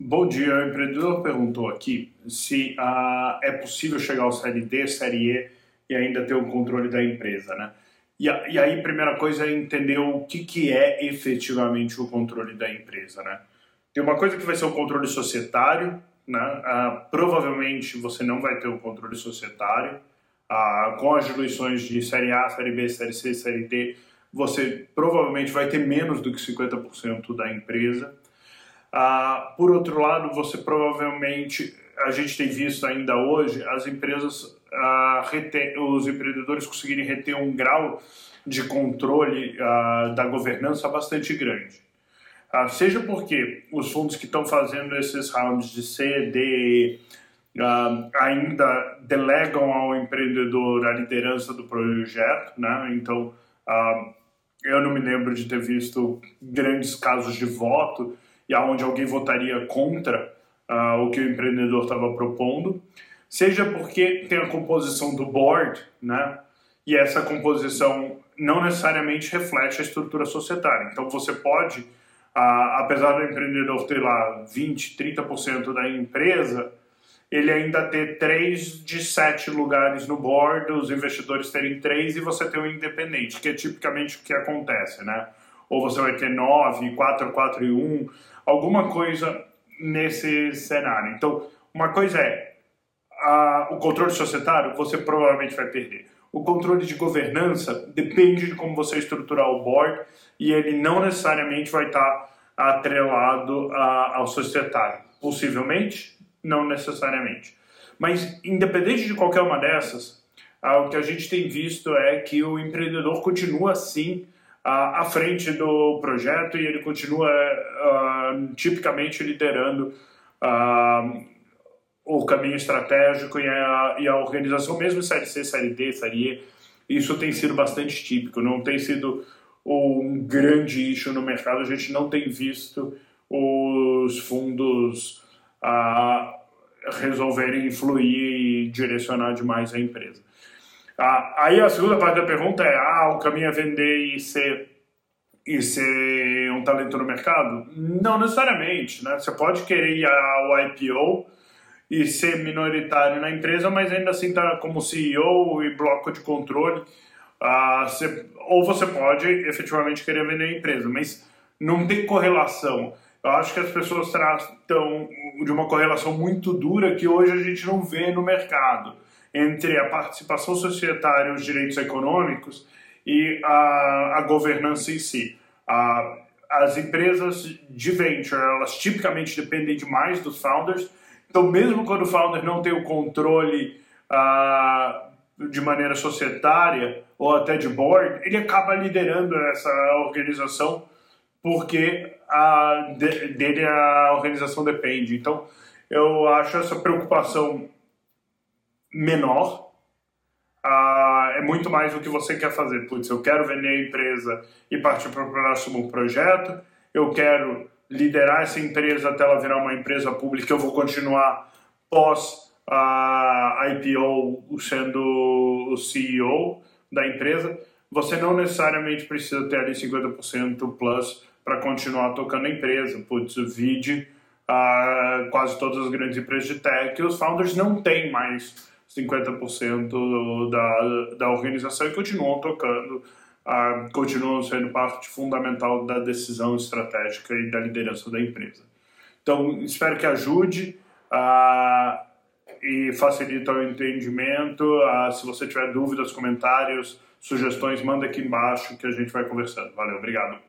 Bom dia, o empreendedor perguntou aqui se uh, é possível chegar ao Série D, Série E e ainda ter o controle da empresa, né? E, e aí, primeira coisa é entender o que, que é efetivamente o controle da empresa, né? Tem uma coisa que vai ser o controle societário, né? Uh, provavelmente você não vai ter o controle societário. Uh, com as diluições de Série A, Série B, Série C, Série D, você provavelmente vai ter menos do que 50% da empresa. Ah, por outro lado, você provavelmente, a gente tem visto ainda hoje, as empresas, ah, reter, os empreendedores conseguirem reter um grau de controle ah, da governança bastante grande. Seja porque os fundos que estão fazendo esses rounds de C, D, Uh, ainda delegam ao empreendedor a liderança do projeto, né? Então, uh, eu não me lembro de ter visto grandes casos de voto e aonde alguém votaria contra uh, o que o empreendedor estava propondo, seja porque tem a composição do board, né? E essa composição não necessariamente reflete a estrutura societária. Então você pode, uh, apesar do empreendedor ter lá 20, 30% da empresa, ele ainda ter três de sete lugares no board, os investidores terem três e você ter um independente, que é tipicamente o que acontece, né? Ou você vai ter nove, quatro, quatro e um alguma coisa nesse cenário. Então, uma coisa é a, o controle societário, você provavelmente vai perder. O controle de governança depende de como você estruturar o board e ele não necessariamente vai estar atrelado a, ao societário. Possivelmente, não necessariamente. Mas, independente de qualquer uma dessas, o que a gente tem visto é que o empreendedor continua assim à, frente do projeto e ele continua uh, tipicamente liderando uh, o caminho estratégico e a, e a organização, mesmo Série C, Série D, Série E, isso tem sido bastante típico, não tem sido um grande issue no mercado, a gente não tem visto os fundos uh, resolverem influir e direcionar demais a empresa. Ah, aí a segunda parte da pergunta é: ah, o caminho é vender e ser, e ser um talento no mercado? Não necessariamente, né? Você pode querer ir ao IPO e ser minoritário na empresa, mas ainda assim tá como CEO e bloco de controle. Ah, você, ou você pode efetivamente querer vender a empresa, mas não tem correlação. Eu acho que as pessoas tratam de uma correlação muito dura que hoje a gente não vê no mercado entre a participação societária, os direitos econômicos e a, a governança em si. A, as empresas de venture, elas tipicamente dependem demais dos founders, então mesmo quando o founder não tem o controle uh, de maneira societária ou até de board, ele acaba liderando essa organização porque a, de, dele a organização depende. Então eu acho essa preocupação menor. Ah, é muito mais o que você quer fazer. Putz, eu quero vender a empresa e partir para o próximo projeto. Eu quero liderar essa empresa até ela virar uma empresa pública. Eu vou continuar pós a ah, IPO sendo o CEO da empresa. Você não necessariamente precisa ter ali 50% plus para continuar tocando a empresa. Putz, o vide uh, quase todas as grandes empresas de tech, os founders não têm mais 50% da, da organização e continuam tocando, uh, continuam sendo parte fundamental da decisão estratégica e da liderança da empresa. Então, espero que ajude uh, e facilite o entendimento. Uh, se você tiver dúvidas, comentários, sugestões, manda aqui embaixo que a gente vai conversando. Valeu, obrigado.